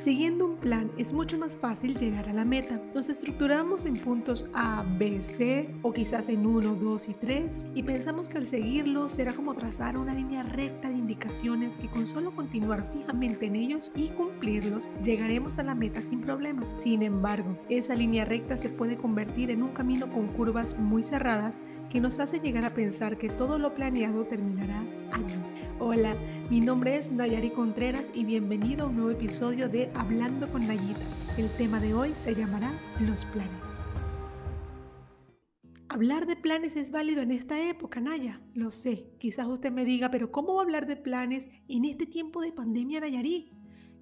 Siguiendo un plan es mucho más fácil llegar a la meta. Nos estructuramos en puntos A, B, C o quizás en 1, 2 y 3 y pensamos que al seguirlos será como trazar una línea recta de indicaciones que con solo continuar fijamente en ellos y cumplirlos llegaremos a la meta sin problemas. Sin embargo, esa línea recta se puede convertir en un camino con curvas muy cerradas que nos hace llegar a pensar que todo lo planeado terminará allí. Hola, mi nombre es Nayari Contreras y bienvenido a un nuevo episodio de Hablando con Nayita. El tema de hoy se llamará Los planes. Hablar de planes es válido en esta época, Naya. Lo sé, quizás usted me diga, pero ¿cómo hablar de planes en este tiempo de pandemia, Nayari?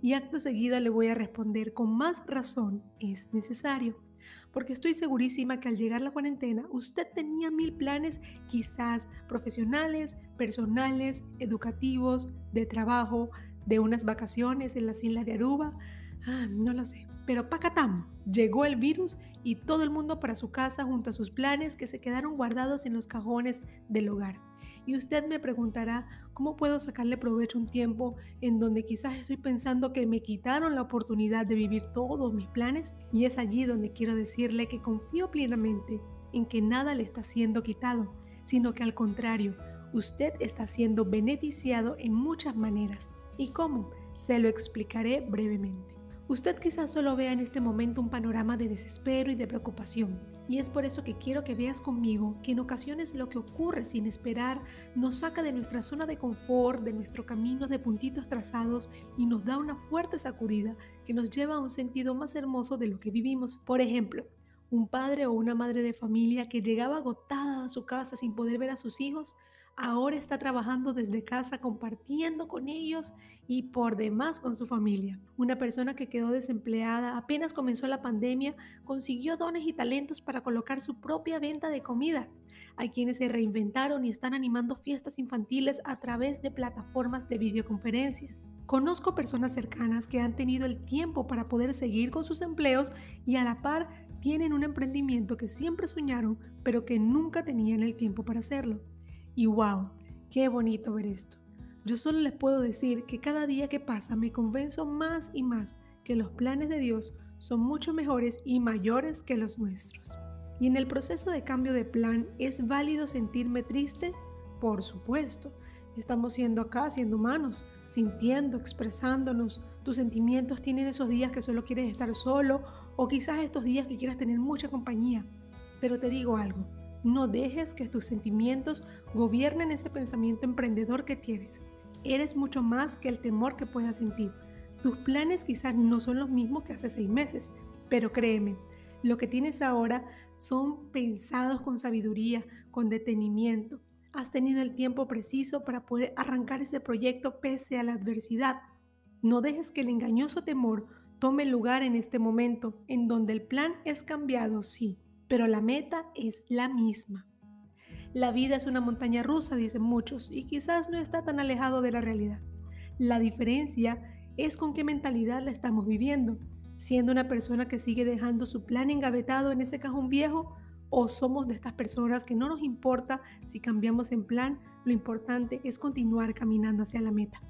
Y acto seguido le voy a responder, con más razón es necesario porque estoy segurísima que al llegar la cuarentena usted tenía mil planes, quizás profesionales, personales, educativos, de trabajo, de unas vacaciones en las islas de Aruba. Ah, no lo sé. Pero pacatam, llegó el virus y todo el mundo para su casa junto a sus planes que se quedaron guardados en los cajones del hogar. Y usted me preguntará, ¿cómo puedo sacarle provecho un tiempo en donde quizás estoy pensando que me quitaron la oportunidad de vivir todos mis planes? Y es allí donde quiero decirle que confío plenamente en que nada le está siendo quitado, sino que al contrario, usted está siendo beneficiado en muchas maneras. ¿Y cómo? Se lo explicaré brevemente. Usted quizás solo vea en este momento un panorama de desespero y de preocupación, y es por eso que quiero que veas conmigo que en ocasiones lo que ocurre sin esperar nos saca de nuestra zona de confort, de nuestro camino de puntitos trazados y nos da una fuerte sacudida que nos lleva a un sentido más hermoso de lo que vivimos. Por ejemplo, un padre o una madre de familia que llegaba agotada a su casa sin poder ver a sus hijos, ahora está trabajando desde casa compartiendo con ellos y por demás con su familia. Una persona que quedó desempleada apenas comenzó la pandemia consiguió dones y talentos para colocar su propia venta de comida. Hay quienes se reinventaron y están animando fiestas infantiles a través de plataformas de videoconferencias. Conozco personas cercanas que han tenido el tiempo para poder seguir con sus empleos y a la par tienen un emprendimiento que siempre soñaron pero que nunca tenían el tiempo para hacerlo. Y wow, qué bonito ver esto. Yo solo les puedo decir que cada día que pasa me convenzo más y más que los planes de Dios son mucho mejores y mayores que los nuestros. Y en el proceso de cambio de plan, ¿es válido sentirme triste? Por supuesto. Estamos siendo acá, siendo humanos, sintiendo, expresándonos. Tus sentimientos tienen esos días que solo quieres estar solo o quizás estos días que quieras tener mucha compañía. Pero te digo algo, no dejes que tus sentimientos gobiernen ese pensamiento emprendedor que tienes. Eres mucho más que el temor que puedas sentir. Tus planes quizás no son los mismos que hace seis meses, pero créeme, lo que tienes ahora son pensados con sabiduría, con detenimiento. Has tenido el tiempo preciso para poder arrancar ese proyecto pese a la adversidad. No dejes que el engañoso temor tome lugar en este momento, en donde el plan es cambiado, sí, pero la meta es la misma. La vida es una montaña rusa, dicen muchos, y quizás no está tan alejado de la realidad. La diferencia es con qué mentalidad la estamos viviendo, siendo una persona que sigue dejando su plan engavetado en ese cajón viejo o somos de estas personas que no nos importa si cambiamos en plan, lo importante es continuar caminando hacia la meta.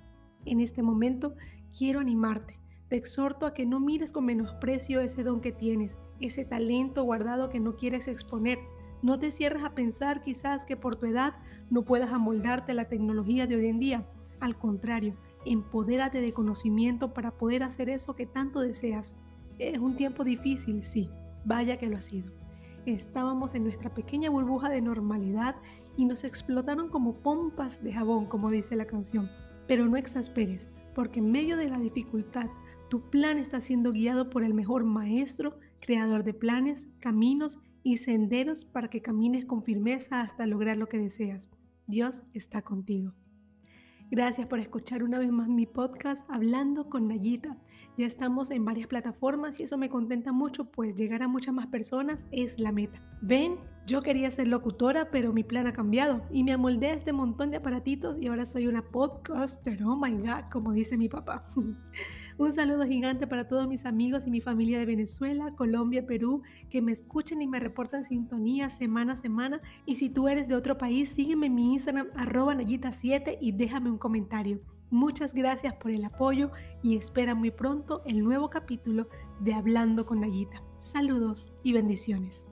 En este momento quiero animarte te exhorto a que no mires con menosprecio ese don que tienes, ese talento guardado que no quieres exponer. No te cierres a pensar quizás que por tu edad no puedas amoldarte a la tecnología de hoy en día. Al contrario, empodérate de conocimiento para poder hacer eso que tanto deseas. Es un tiempo difícil, sí, vaya que lo ha sido. Estábamos en nuestra pequeña burbuja de normalidad y nos explotaron como pompas de jabón, como dice la canción. Pero no exasperes, porque en medio de la dificultad tu plan está siendo guiado por el mejor maestro, creador de planes, caminos y senderos para que camines con firmeza hasta lograr lo que deseas. Dios está contigo. Gracias por escuchar una vez más mi podcast Hablando con Nayita. Ya estamos en varias plataformas y eso me contenta mucho, pues llegar a muchas más personas es la meta. Ven, yo quería ser locutora, pero mi plan ha cambiado y me amoldé a este montón de aparatitos y ahora soy una podcaster. Oh my god, como dice mi papá. Un saludo gigante para todos mis amigos y mi familia de Venezuela, Colombia, Perú, que me escuchan y me reportan sintonía semana a semana. Y si tú eres de otro país, sígueme en mi Instagram, arroba Nayita7 y déjame un comentario. Muchas gracias por el apoyo y espera muy pronto el nuevo capítulo de Hablando con Nayita. Saludos y bendiciones.